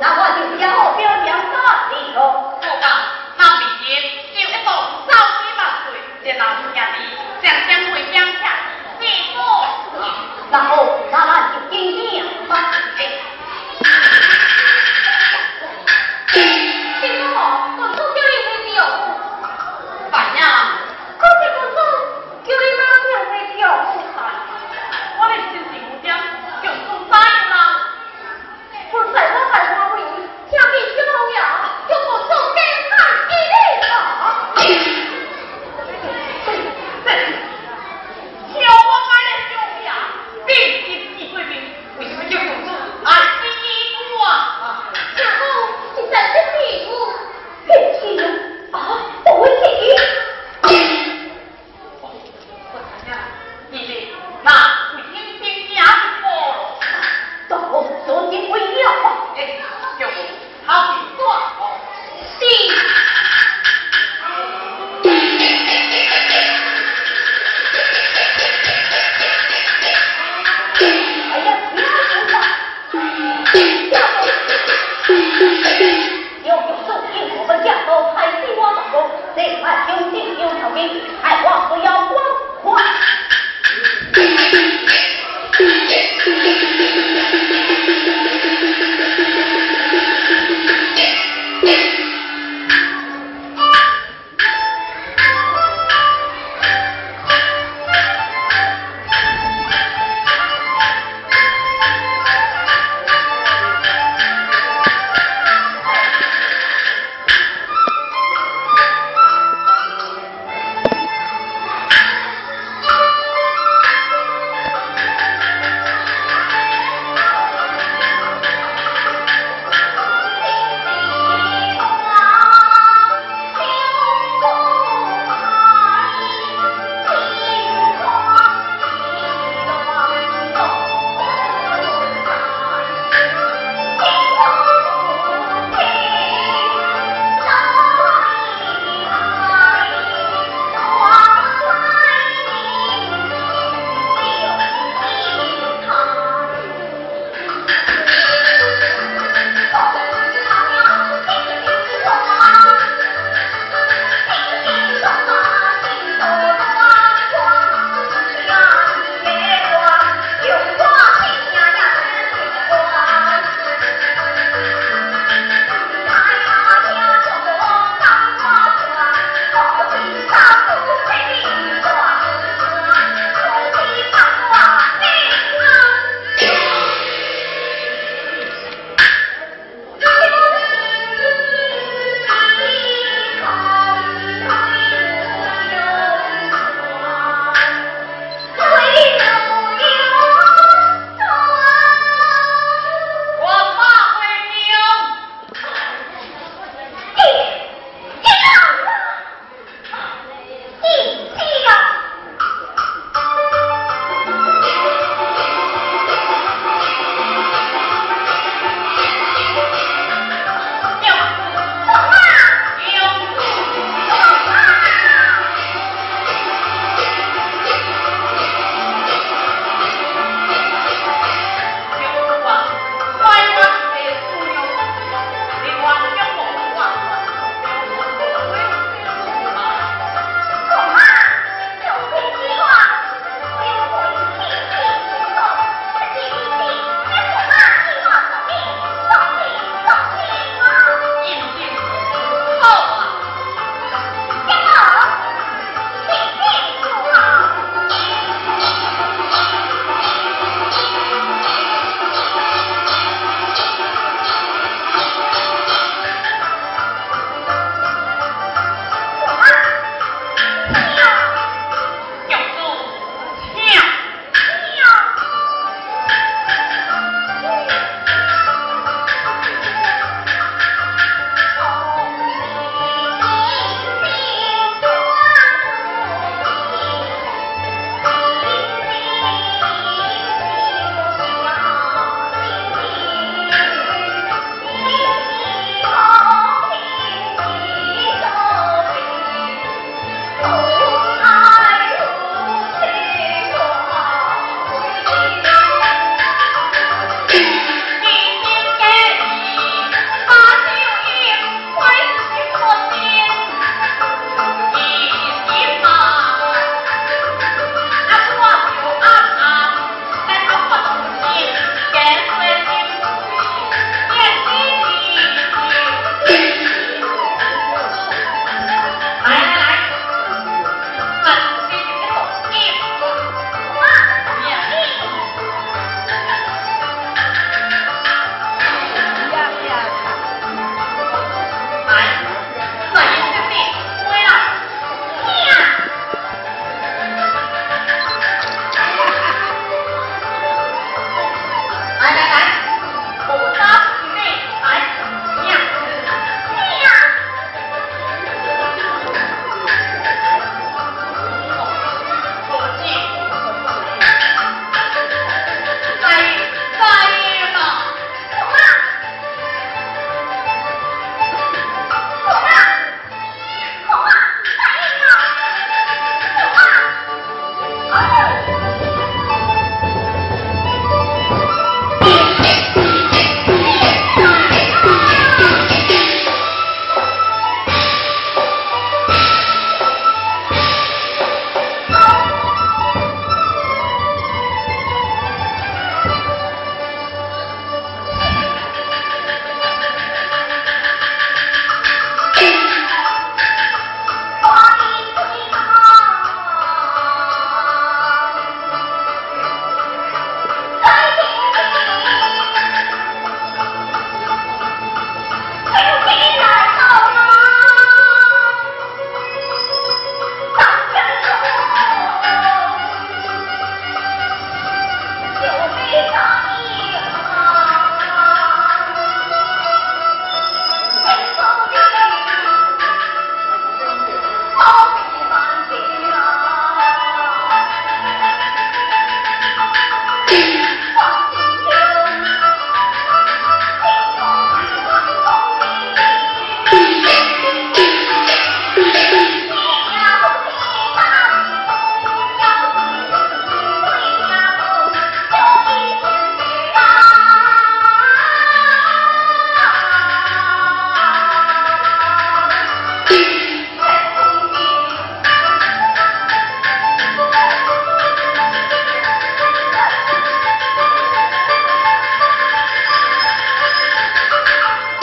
拿过来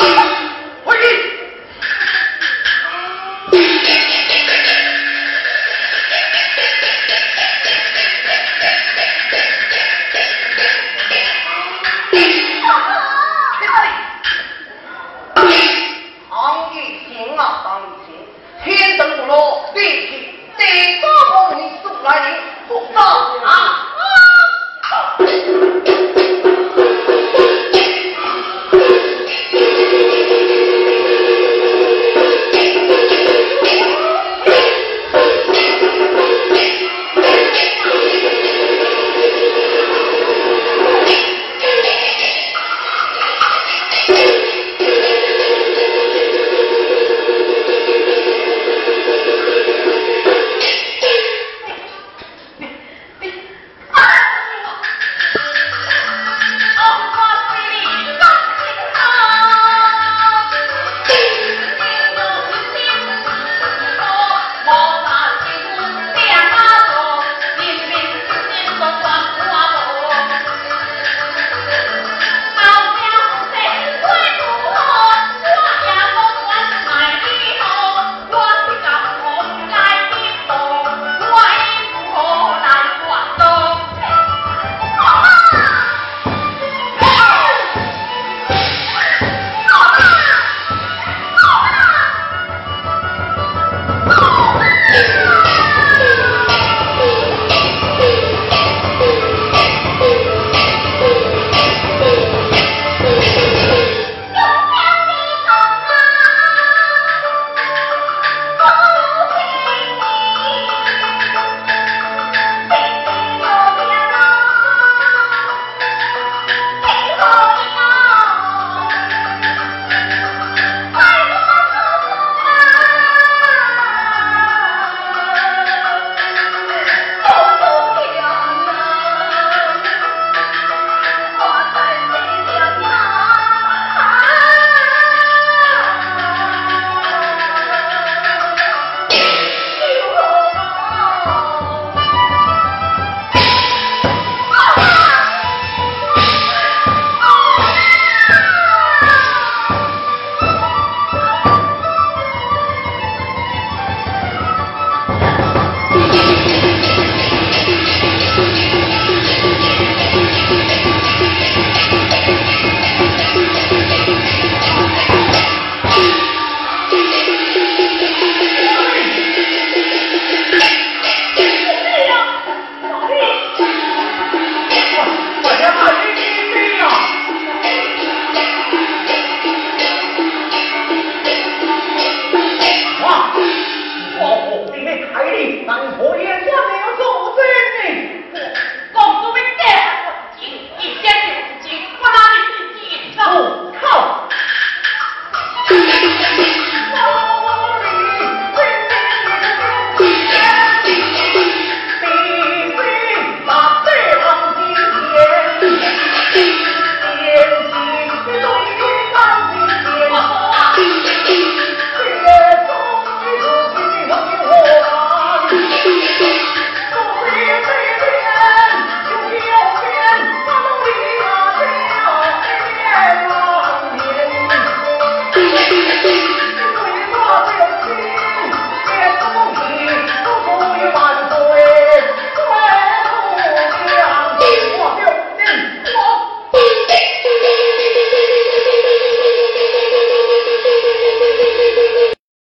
Thank you.